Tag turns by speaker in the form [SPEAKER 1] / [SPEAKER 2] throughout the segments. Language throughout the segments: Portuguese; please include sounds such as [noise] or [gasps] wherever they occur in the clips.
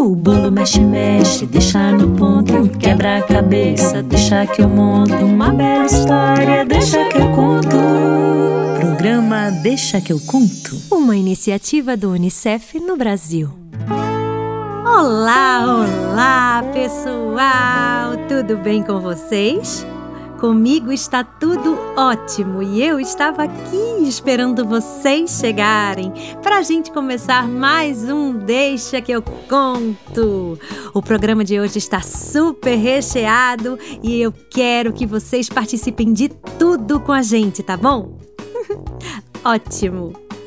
[SPEAKER 1] O bolo mexe, mexe, deixa no ponto. Quebra a cabeça, deixa que eu monto. Uma bela história, deixa que eu conto. Programa Deixa que eu conto.
[SPEAKER 2] Uma iniciativa do Unicef no Brasil. Olá, olá, pessoal! Tudo bem com vocês? Comigo está tudo ótimo e eu estava aqui esperando vocês chegarem para a gente começar mais um Deixa que eu conto. O programa de hoje está super recheado e eu quero que vocês participem de tudo com a gente, tá bom? [laughs] Ótimo!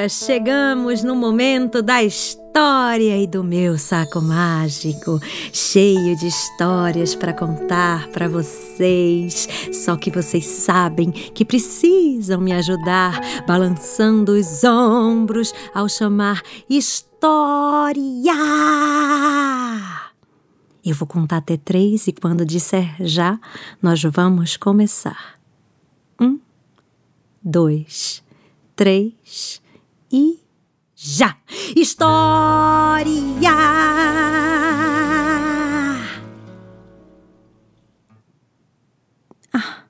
[SPEAKER 2] ora, chegamos no momento da história e do meu saco mágico, cheio de histórias para contar para vocês. Só que vocês sabem que precisam me ajudar, balançando os ombros ao chamar história. Eu vou contar até três e quando disser já, nós vamos começar. Um, dois, três e já! História! Ah,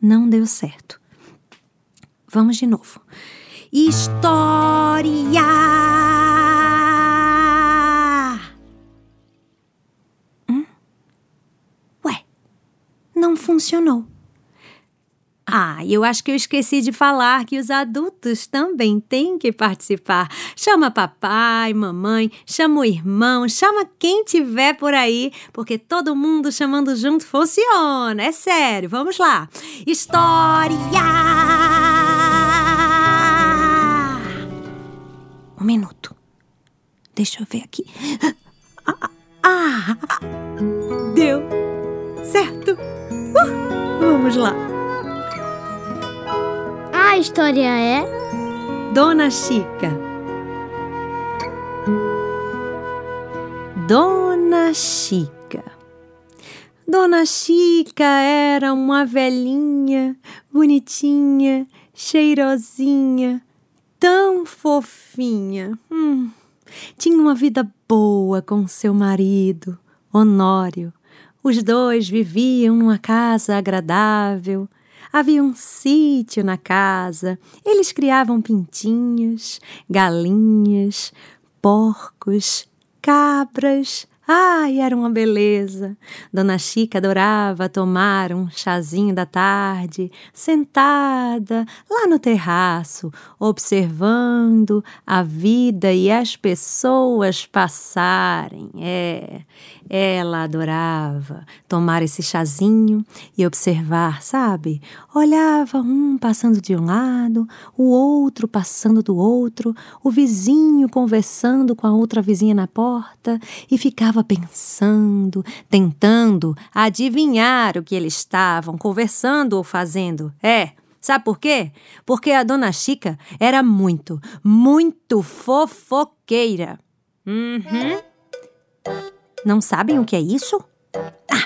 [SPEAKER 2] não deu certo. Vamos de novo. História! Hum? Ué, não funcionou. Ah, eu acho que eu esqueci de falar que os adultos também têm que participar. Chama papai, mamãe, chama o irmão, chama quem tiver por aí, porque todo mundo chamando junto funciona. É sério, vamos lá. História! Um minuto. Deixa eu ver aqui. Ah, ah, deu certo. Uh, vamos lá.
[SPEAKER 3] A história é
[SPEAKER 2] Dona Chica. Dona Chica. Dona Chica era uma velhinha, bonitinha, cheirosinha, tão fofinha. Hum, tinha uma vida boa com seu marido, Honório. Os dois viviam numa casa agradável. Havia um sítio na casa. Eles criavam pintinhos, galinhas, porcos, cabras. Ai, era uma beleza. Dona Chica adorava tomar um chazinho da tarde, sentada lá no terraço, observando a vida e as pessoas passarem. É, ela adorava tomar esse chazinho e observar, sabe? Olhava um passando de um lado, o outro passando do outro, o vizinho conversando com a outra vizinha na porta e ficava pensando, tentando adivinhar o que eles estavam conversando ou fazendo. É, sabe por quê? Porque a dona Chica era muito, muito fofoqueira. Uhum. Não sabem o que é isso? Ah,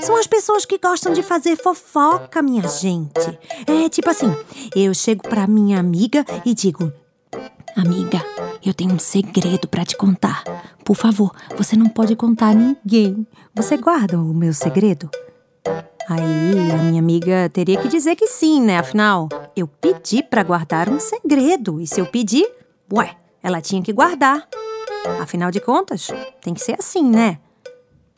[SPEAKER 2] são as pessoas que gostam de fazer fofoca, minha gente. É tipo assim: eu chego pra minha amiga e digo: Amiga, eu tenho um segredo pra te contar. Por favor, você não pode contar a ninguém. Você guarda o meu segredo? Aí a minha amiga teria que dizer que sim, né? Afinal, eu pedi pra guardar um segredo. E se eu pedir, ué, ela tinha que guardar. Afinal de contas, tem que ser assim, né?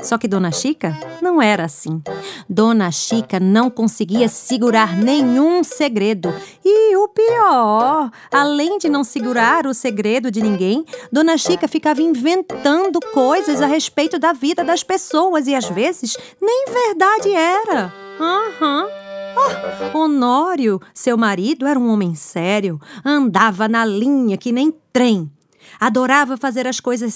[SPEAKER 2] Só que Dona Chica não era assim. Dona Chica não conseguia segurar nenhum segredo. E o pior, além de não segurar o segredo de ninguém, Dona Chica ficava inventando coisas a respeito da vida das pessoas e às vezes nem verdade era. Aham. Oh, Honório, seu marido, era um homem sério, andava na linha que nem trem. Adorava fazer as coisas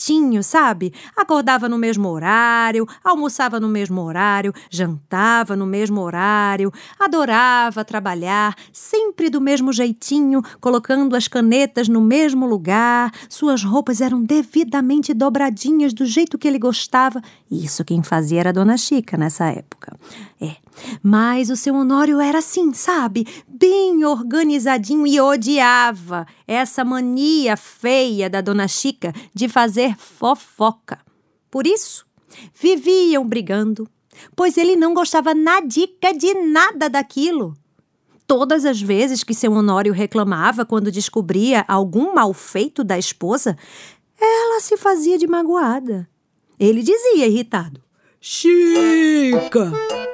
[SPEAKER 2] certinho, sabe? Acordava no mesmo horário, almoçava no mesmo horário, jantava no mesmo horário, adorava trabalhar, sempre do mesmo jeitinho, colocando as canetas no mesmo lugar. Suas roupas eram devidamente dobradinhas do jeito que ele gostava. Isso quem fazia era a Dona Chica nessa época. É, mas o seu Honório era assim, sabe? Bem organizadinho e odiava essa mania feia da Dona Chica de fazer fofoca. Por isso, viviam brigando, pois ele não gostava nadica de nada daquilo. Todas as vezes que seu Honório reclamava quando descobria algum mal feito da esposa, ela se fazia de magoada. Ele dizia irritado:
[SPEAKER 4] Chica,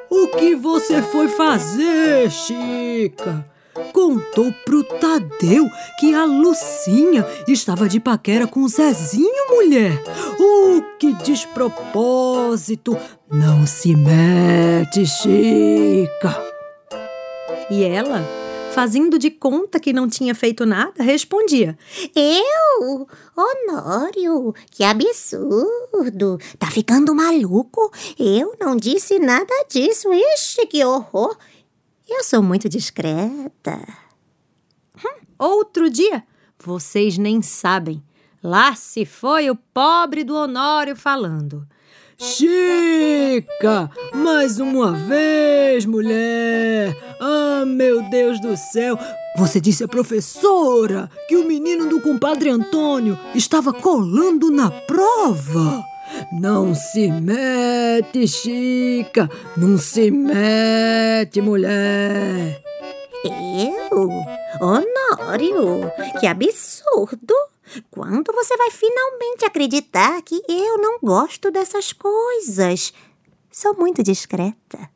[SPEAKER 4] o que você foi fazer, Chica? Contou pro Tadeu que a Lucinha estava de paquera com o Zezinho, mulher. O que despropósito! Não se mete, Chica.
[SPEAKER 2] E ela, fazendo de conta que não tinha feito nada, respondia:
[SPEAKER 5] Eu? Honório, que absurdo! Tá ficando maluco? Eu não disse nada disso. Ixi, que horror! Eu sou muito discreta.
[SPEAKER 2] Outro dia, vocês nem sabem. Lá se foi o pobre do Honório falando.
[SPEAKER 4] Chica, mais uma vez, mulher. Ah, meu Deus do céu. Você disse à professora que o menino do compadre Antônio estava colando na prova. Não se mete, Chica. Não se mete, mulher.
[SPEAKER 5] Eu? Honório, que absurdo! Quando você vai finalmente acreditar que eu não gosto dessas coisas? Sou muito discreta.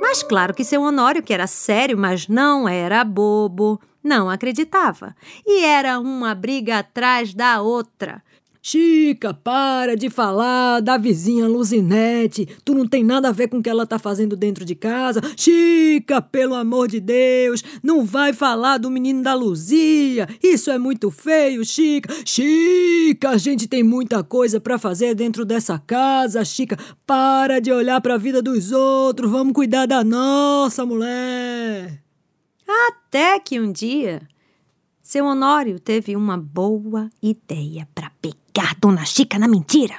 [SPEAKER 2] Mas claro que seu Honório, que era sério, mas não era bobo, não acreditava. E era uma briga atrás da outra.
[SPEAKER 4] Chica, para de falar da vizinha Luzinete. Tu não tem nada a ver com o que ela tá fazendo dentro de casa. Chica, pelo amor de Deus, não vai falar do menino da Luzia. Isso é muito feio, Chica. Chica, a gente tem muita coisa para fazer dentro dessa casa, Chica. Para de olhar para a vida dos outros. Vamos cuidar da nossa, mulher.
[SPEAKER 2] Até que um dia, seu Honório teve uma boa ideia para pegar Dona Chica na mentira.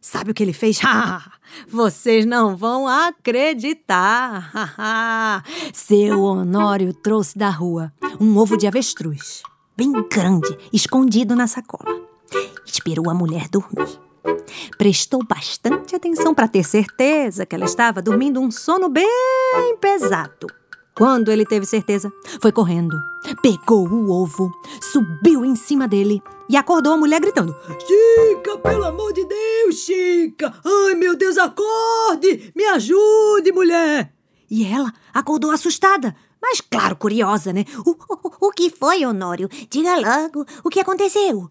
[SPEAKER 2] Sabe o que ele fez? [laughs] Vocês não vão acreditar. [laughs] Seu Honório trouxe da rua um ovo de avestruz, bem grande, escondido na sacola. Esperou a mulher dormir. Prestou bastante atenção para ter certeza que ela estava dormindo um sono bem pesado. Quando ele teve certeza, foi correndo, pegou o ovo, subiu em cima dele e acordou a mulher gritando:
[SPEAKER 4] Chica, pelo amor de Deus, Chica! Ai, meu Deus, acorde! Me ajude, mulher!
[SPEAKER 2] E ela acordou assustada, mas claro, curiosa, né?
[SPEAKER 5] O, o, o que foi, Honório? Diga logo, o que aconteceu?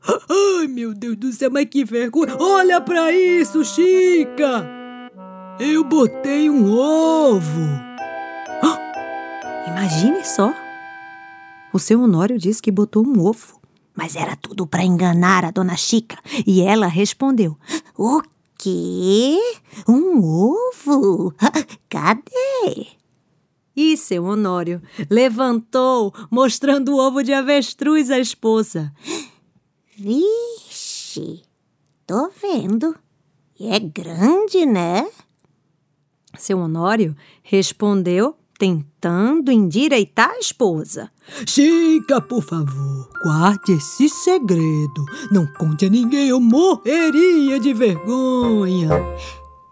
[SPEAKER 4] Ai, meu Deus do céu, mas que vergonha! Olha pra isso, Chica! Eu botei um ovo!
[SPEAKER 2] Imagine só! O seu Honório disse que botou um ovo, mas era tudo para enganar a dona Chica. E ela respondeu:
[SPEAKER 5] O quê? Um ovo? [laughs] Cadê?
[SPEAKER 2] E seu Honório levantou, mostrando o ovo de avestruz à esposa.
[SPEAKER 5] Vixe, tô vendo. E é grande, né?
[SPEAKER 2] Seu Honório respondeu tentando endireitar a esposa.
[SPEAKER 4] Chica, por favor, guarde esse segredo. Não conte a ninguém, eu morreria de vergonha.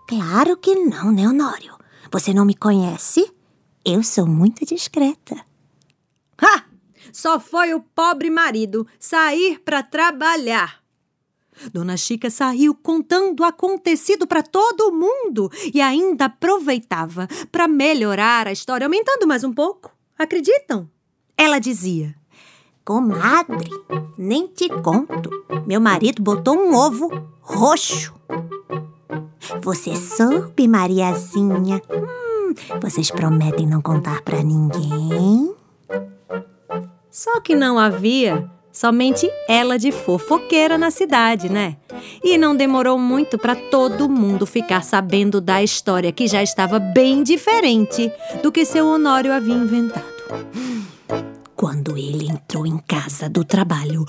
[SPEAKER 5] Claro que não, né, Honório? Você não me conhece? Eu sou muito discreta.
[SPEAKER 2] Ha! Só foi o pobre marido sair para trabalhar. Dona Chica saiu contando o acontecido para todo mundo e ainda aproveitava para melhorar a história, aumentando mais um pouco. Acreditam? Ela dizia:
[SPEAKER 5] Comadre, nem te conto. Meu marido botou um ovo roxo. Você soube, Mariazinha? Hum, vocês prometem não contar pra ninguém?
[SPEAKER 2] Só que não havia somente ela de fofoqueira na cidade, né? E não demorou muito para todo mundo ficar sabendo da história que já estava bem diferente do que seu Honório havia inventado. Quando ele entrou em casa do trabalho,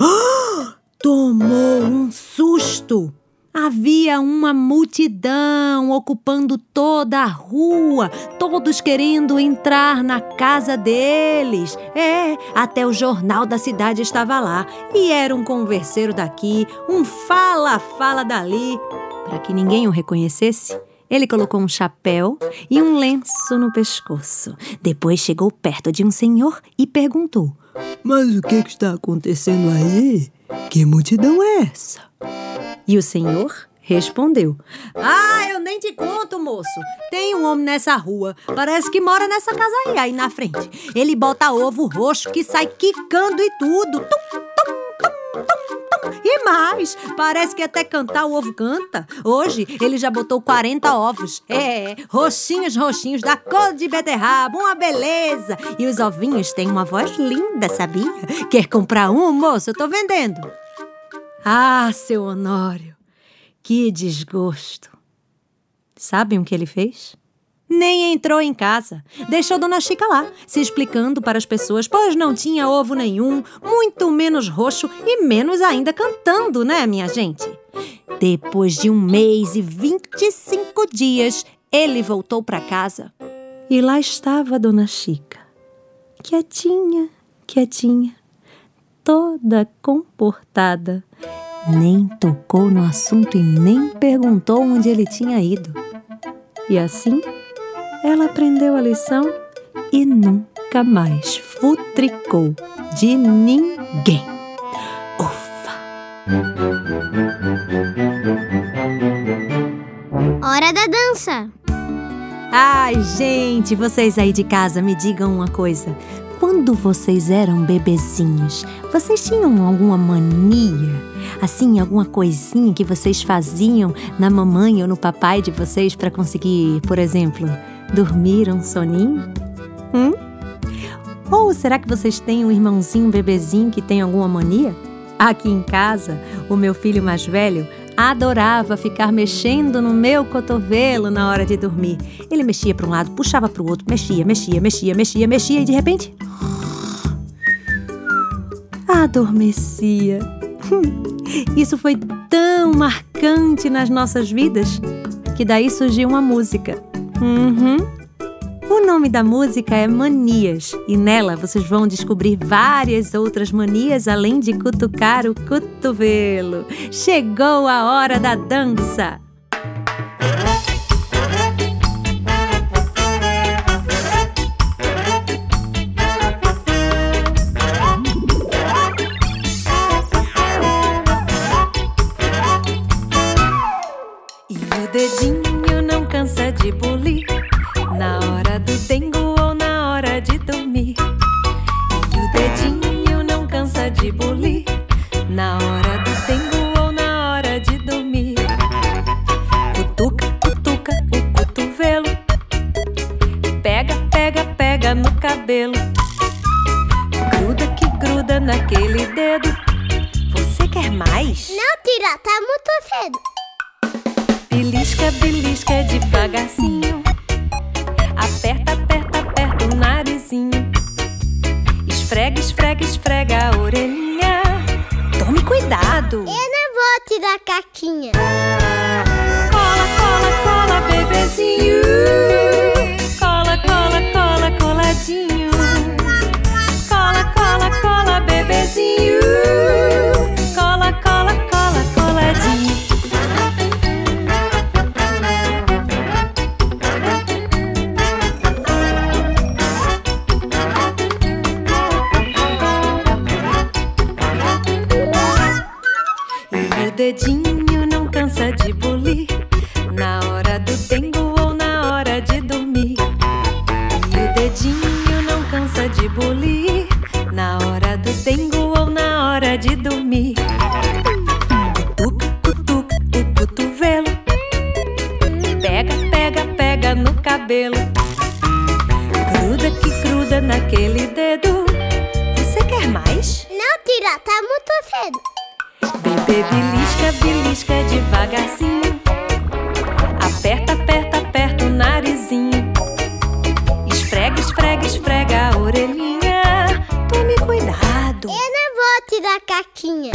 [SPEAKER 2] [gasps] tomou um susto. Havia uma multidão ocupando toda a rua, todos querendo entrar na casa deles. É, até o jornal da cidade estava lá e era um converseiro daqui, um fala-fala dali. Para que ninguém o reconhecesse, ele colocou um chapéu e um lenço no pescoço. Depois chegou perto de um senhor e perguntou:
[SPEAKER 4] Mas o que, que está acontecendo aí? Que multidão é essa?
[SPEAKER 2] E o senhor respondeu: Ah, eu nem te conto, moço. Tem um homem nessa rua, parece que mora nessa casa aí, aí na frente. Ele bota ovo roxo que sai quicando e tudo. Tum, tum, tum, tum. E mais, parece que até cantar o ovo canta. Hoje ele já botou 40 ovos. É, roxinhos, roxinhos, da cor de beterraba, uma beleza. E os ovinhos têm uma voz linda, sabia? Quer comprar um, moço? Eu tô vendendo. Ah, seu Honório, que desgosto. Sabem o que ele fez? Nem entrou em casa. Deixou Dona Chica lá, se explicando para as pessoas, pois não tinha ovo nenhum, muito menos roxo e menos ainda cantando, né, minha gente? Depois de um mês e 25 dias, ele voltou para casa. E lá estava Dona Chica, quietinha, quietinha, toda comportada. Nem tocou no assunto e nem perguntou onde ele tinha ido. E assim, ela aprendeu a lição e nunca mais futricou de ninguém. Ufa!
[SPEAKER 3] Hora da dança.
[SPEAKER 2] Ai, gente, vocês aí de casa, me digam uma coisa. Quando vocês eram bebezinhos, vocês tinham alguma mania? Assim, alguma coisinha que vocês faziam na mamãe ou no papai de vocês para conseguir, por exemplo, dormir um soninho? Hum? Ou será que vocês têm um irmãozinho, um bebezinho que tem alguma mania? Aqui em casa, o meu filho mais velho adorava ficar mexendo no meu cotovelo na hora de dormir. Ele mexia para um lado, puxava para o outro, mexia, mexia, mexia, mexia, mexia e de repente adormecia. [laughs] Isso foi tão marcante nas nossas vidas que daí surgiu uma música. Uhum. O nome da música é Manias e nela vocês vão descobrir várias outras manias além de cutucar o cotovelo. Chegou a hora da dança! Belisca, belisca devagarzinho. Aperta, aperta, aperta o narizinho. Esfrega, esfrega, esfrega a orelhinha. Tome cuidado.
[SPEAKER 3] Eu não vou tirar caquinha.
[SPEAKER 2] Na hora do dengo ou na hora de dormir. Cutuca, cutuca o cotovelo. Pega, pega, pega no cabelo. Gruda que gruda naquele dedo. Você quer mais?
[SPEAKER 3] Não, tira, tá muito cedo.
[SPEAKER 2] Bebê belisca, belisca devagarzinho.
[SPEAKER 3] Vou tirar a caquinha.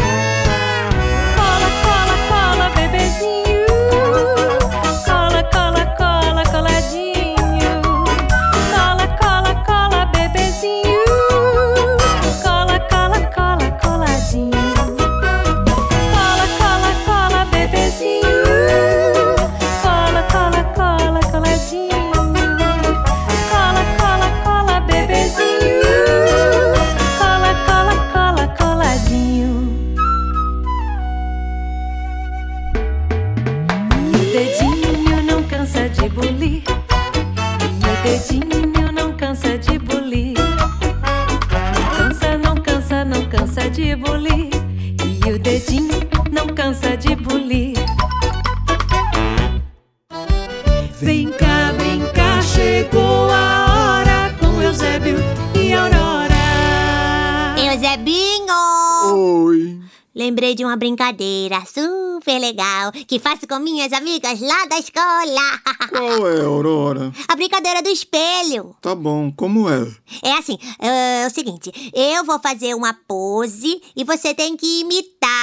[SPEAKER 5] Legal que faço com minhas amigas lá da escola. [laughs]
[SPEAKER 6] Qual é, Aurora?
[SPEAKER 5] A brincadeira do espelho.
[SPEAKER 6] Tá bom, como é?
[SPEAKER 5] É assim, é, o seguinte, eu vou fazer uma pose e você tem que imitar.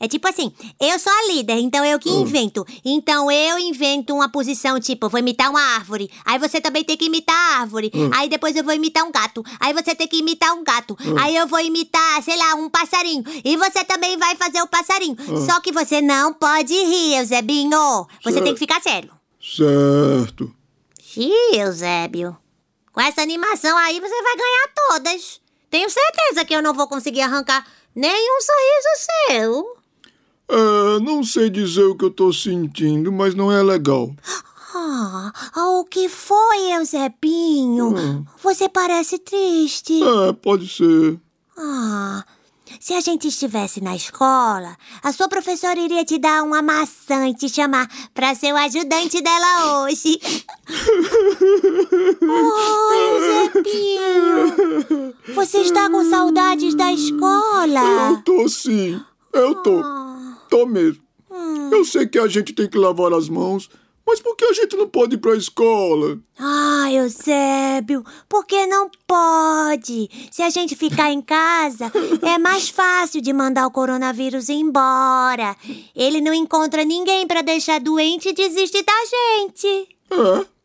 [SPEAKER 5] É tipo assim, eu sou a líder, então eu que invento. Então eu invento uma posição, tipo, eu vou imitar uma árvore. Aí você também tem que imitar a árvore. Aí depois eu vou imitar um gato. Aí você tem que imitar um gato. Aí eu vou imitar, sei lá, um passarinho. E você também vai fazer o passarinho. Só que você não pode rir, Eusebinho. Você
[SPEAKER 6] Certo.
[SPEAKER 5] tem que ficar sério.
[SPEAKER 6] Certo.
[SPEAKER 5] Ih, Eusébio. Com essa animação aí você vai ganhar todas. Tenho certeza que eu não vou conseguir arrancar nenhum sorriso seu.
[SPEAKER 6] É, não sei dizer o que eu tô sentindo, mas não é legal.
[SPEAKER 5] Ah, o que foi, Eusebinho? Você parece triste.
[SPEAKER 6] É, pode ser.
[SPEAKER 5] Ah, se a gente estivesse na escola, a sua professora iria te dar uma maçã e te chamar para ser o ajudante dela hoje. [laughs] oh, Eusebinho, você está com saudades da escola?
[SPEAKER 6] Eu tô sim. Eu tô. Tô mesmo. Eu sei que a gente tem que lavar as mãos, mas por que a gente não pode ir pra escola?
[SPEAKER 5] Ah, Eusébio, por que não pode? Se a gente ficar em casa, é mais fácil de mandar o coronavírus embora. Ele não encontra ninguém para deixar doente e desiste da gente.
[SPEAKER 6] É?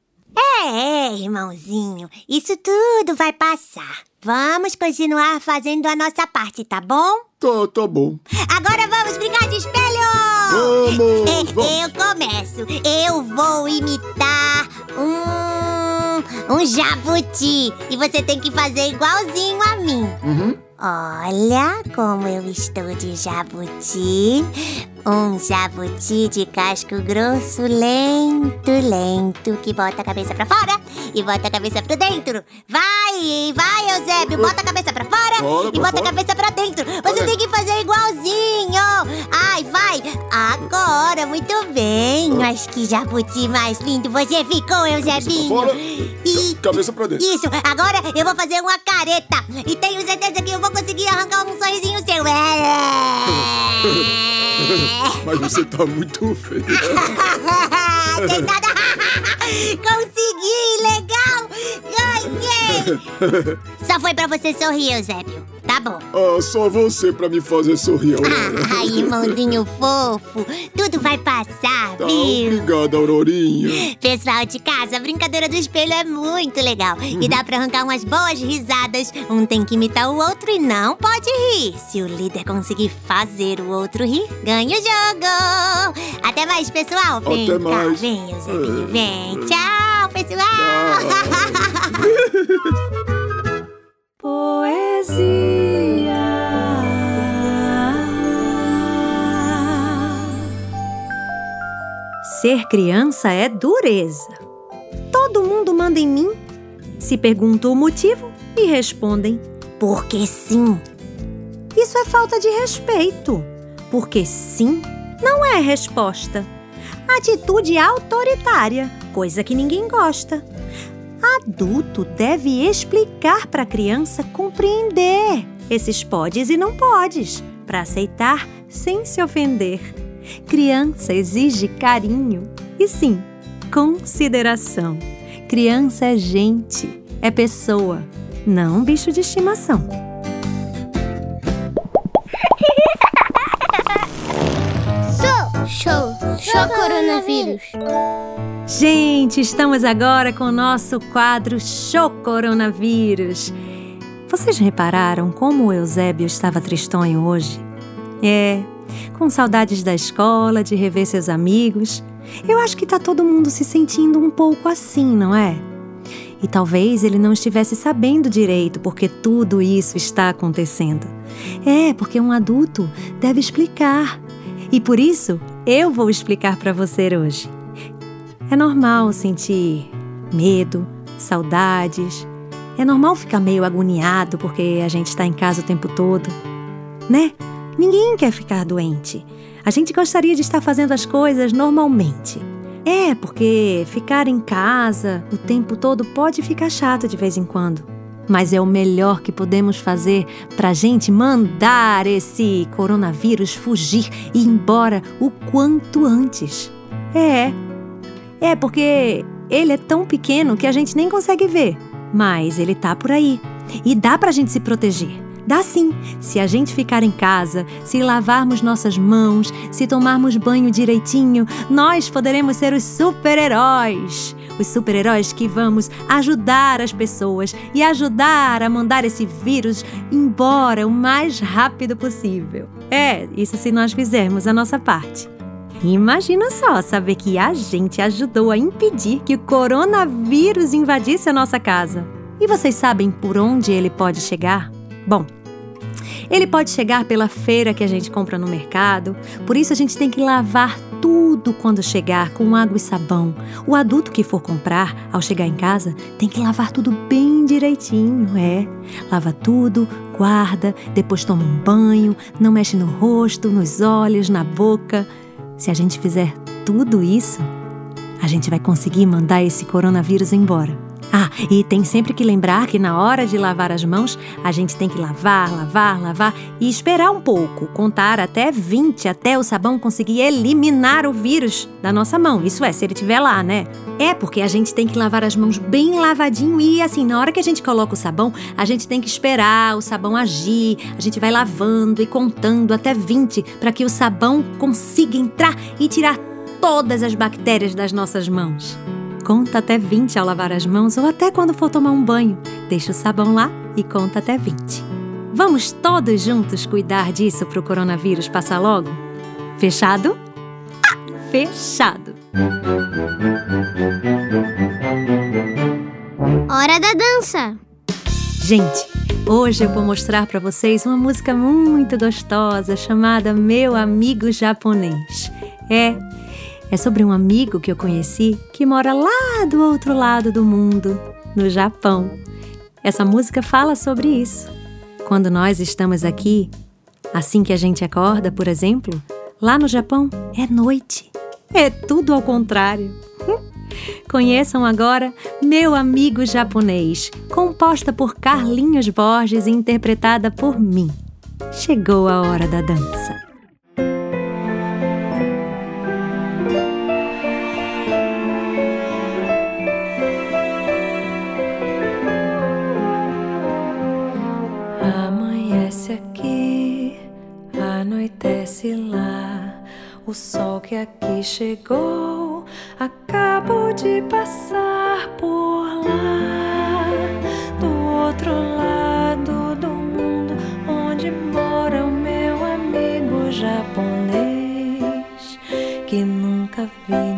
[SPEAKER 5] É, irmãozinho, isso tudo vai passar. Vamos continuar fazendo a nossa parte, tá bom?
[SPEAKER 6] Tá, tá bom.
[SPEAKER 5] Agora vamos brincar de espelho!
[SPEAKER 6] Vamos, [laughs] vamos.
[SPEAKER 5] Eu começo. Eu vou imitar um, um jabuti. E você tem que fazer igualzinho a mim.
[SPEAKER 6] Uhum.
[SPEAKER 5] Olha como eu estou de jabuti. Um jabuti de casco grosso, lento, lento, que bota a cabeça pra fora e bota a cabeça pra dentro. Vai, vai, Eusébio, bota a cabeça pra fora e
[SPEAKER 6] pra
[SPEAKER 5] bota a
[SPEAKER 6] fora.
[SPEAKER 5] cabeça pra dentro. Você
[SPEAKER 6] Olha.
[SPEAKER 5] tem que fazer igualzinho. Ai, vai. Agora, muito bem. Mas que jabuti mais lindo você ficou,
[SPEAKER 6] fora.
[SPEAKER 5] E
[SPEAKER 6] Cabeça pra dentro.
[SPEAKER 5] isso, agora eu vou fazer uma careta. E tenho certeza que eu vou conseguir arrancar um sorrisinho seu. [laughs]
[SPEAKER 6] Mas você tá muito feio. [laughs]
[SPEAKER 5] Tem nada. [laughs] [laughs] Consegui, legal. Ganhei. [laughs] Só foi pra você sorrir, Eusébio. Tá bom.
[SPEAKER 6] Ah, só você pra me fazer sorrir, Aurora.
[SPEAKER 5] Ai, irmãozinho [laughs] fofo. Tudo vai passar,
[SPEAKER 6] Tá,
[SPEAKER 5] viu?
[SPEAKER 6] obrigado, Aurorinha.
[SPEAKER 5] Pessoal de casa, a brincadeira do espelho é muito legal. E dá pra arrancar umas boas risadas. Um tem que imitar o outro e não pode rir. Se o líder conseguir fazer o outro rir, ganha o jogo. Até mais, pessoal. Vem
[SPEAKER 6] Até
[SPEAKER 5] cá,
[SPEAKER 6] mais.
[SPEAKER 5] vem, Eusebinho,
[SPEAKER 6] É.
[SPEAKER 5] vem. Tchau, pessoal. [laughs]
[SPEAKER 2] Poesia. Ser criança é dureza. Todo mundo manda em mim. Se pergunto o motivo, me respondem: porque sim. Isso é falta de respeito. Porque sim não é resposta. Atitude autoritária, coisa que ninguém gosta. Adulto deve explicar para a criança compreender esses podes e não podes, para aceitar sem se ofender. Criança exige carinho e sim, consideração. Criança é gente, é pessoa, não bicho de estimação.
[SPEAKER 3] Coronavírus!
[SPEAKER 2] Gente, estamos agora com o nosso quadro Show Coronavírus. Vocês repararam como o Eusébio estava tristonho hoje? É, com saudades da escola, de rever seus amigos. Eu acho que tá todo mundo se sentindo um pouco assim, não é? E talvez ele não estivesse sabendo direito porque tudo isso está acontecendo. É, porque um adulto deve explicar. E por isso eu vou explicar para você hoje. É normal sentir medo, saudades. É normal ficar meio agoniado porque a gente está em casa o tempo todo, né? Ninguém quer ficar doente. A gente gostaria de estar fazendo as coisas normalmente. É, porque ficar em casa o tempo todo pode ficar chato de vez em quando. Mas é o melhor que podemos fazer para a gente mandar esse coronavírus fugir e ir embora o quanto antes. É. É porque ele é tão pequeno que a gente nem consegue ver. Mas ele tá por aí. E dá pra gente se proteger. Dá sim, se a gente ficar em casa, se lavarmos nossas mãos, se tomarmos banho direitinho, nós poderemos ser os super-heróis. Os super-heróis que vamos ajudar as pessoas e ajudar a mandar esse vírus embora o mais rápido possível. É, isso se nós fizermos a nossa parte. Imagina só saber que a gente ajudou a impedir que o coronavírus invadisse a nossa casa. E vocês sabem por onde ele pode chegar? Bom, ele pode chegar pela feira que a gente compra no mercado, por isso a gente tem que lavar tudo quando chegar com água e sabão. O adulto que for comprar, ao chegar em casa, tem que lavar tudo bem direitinho, é. Lava tudo, guarda, depois toma um banho, não mexe no rosto, nos olhos, na boca. Se a gente fizer tudo isso, a gente vai conseguir mandar esse coronavírus embora. Ah, e tem sempre que lembrar que na hora de lavar as mãos, a gente tem que lavar, lavar, lavar e esperar um pouco, contar até 20 até o sabão conseguir eliminar o vírus da nossa mão. Isso é, se ele estiver lá, né? É porque a gente tem que lavar as mãos bem lavadinho e assim, na hora que a gente coloca o sabão, a gente tem que esperar o sabão agir. A gente vai lavando e contando até 20 para que o sabão consiga entrar e tirar todas as bactérias das nossas mãos. Conta até 20 ao lavar as mãos ou até quando for tomar um banho. Deixa o sabão lá e conta até 20. Vamos todos juntos cuidar disso para o coronavírus passar logo? Fechado? Ah, fechado!
[SPEAKER 3] Hora da dança!
[SPEAKER 2] Gente, hoje eu vou mostrar para vocês uma música muito gostosa chamada Meu Amigo Japonês. É, é sobre um amigo que eu conheci que mora lá do outro lado do mundo, no Japão. Essa música fala sobre isso. Quando nós estamos aqui, assim que a gente acorda, por exemplo, lá no Japão é noite. É tudo ao contrário. [laughs] Conheçam agora Meu Amigo Japonês, composta por Carlinhos Borges e interpretada por mim. Chegou a hora da dança. Lá. O sol que aqui chegou acabou de passar por lá. Do outro lado do mundo, onde mora o meu amigo japonês, que nunca vi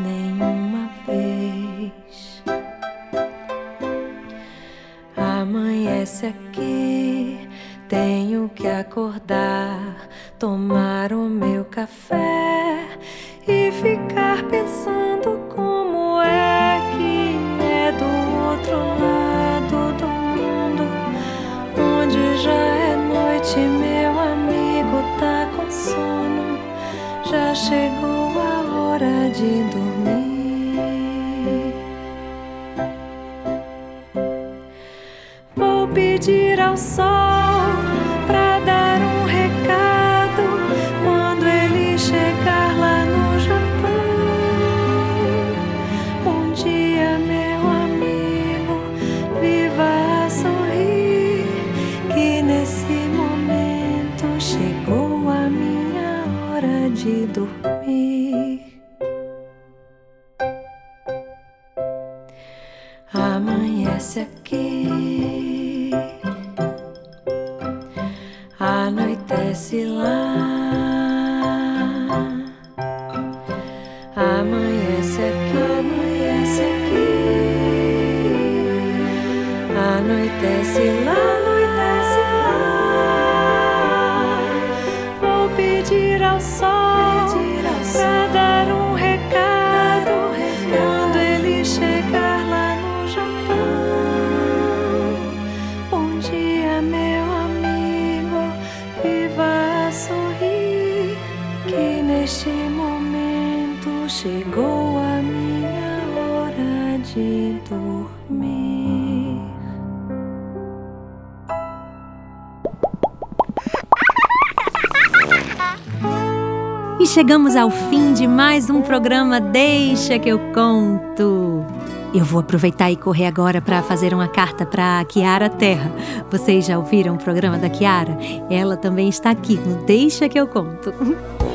[SPEAKER 2] hora neste momento chegou a minha hora de dormir. E chegamos ao fim de mais um programa Deixa que eu conto. Eu vou aproveitar e correr agora para fazer uma carta para a Kiara Terra. Vocês já ouviram o programa da Kiara? Ela também está aqui no Deixa que eu conto. [laughs]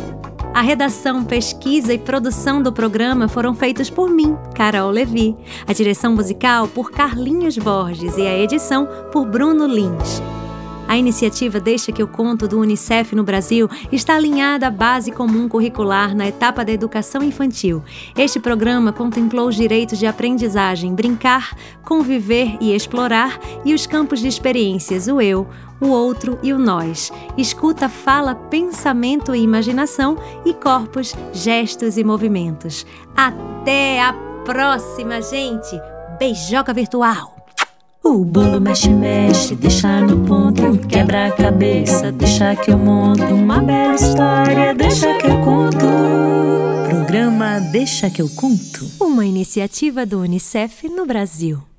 [SPEAKER 2] A redação, pesquisa e produção do programa foram feitos por mim, Carol Levi. A direção musical por Carlinhos Borges e a edição por Bruno Lins. A iniciativa Deixa que eu conto do Unicef no Brasil está alinhada à base comum curricular na etapa da educação infantil. Este programa contemplou os direitos de aprendizagem, brincar, conviver e explorar e os campos de experiências, o eu, o outro e o nós. Escuta, fala, pensamento e imaginação e corpos, gestos e movimentos. Até a próxima, gente! Beijoca virtual!
[SPEAKER 1] O bolo mexe, mexe, deixa no ponto, quebra a cabeça, deixa que eu monto uma bela história, deixa que eu conto. Programa Deixa que eu conto.
[SPEAKER 2] Uma iniciativa do Unicef no Brasil.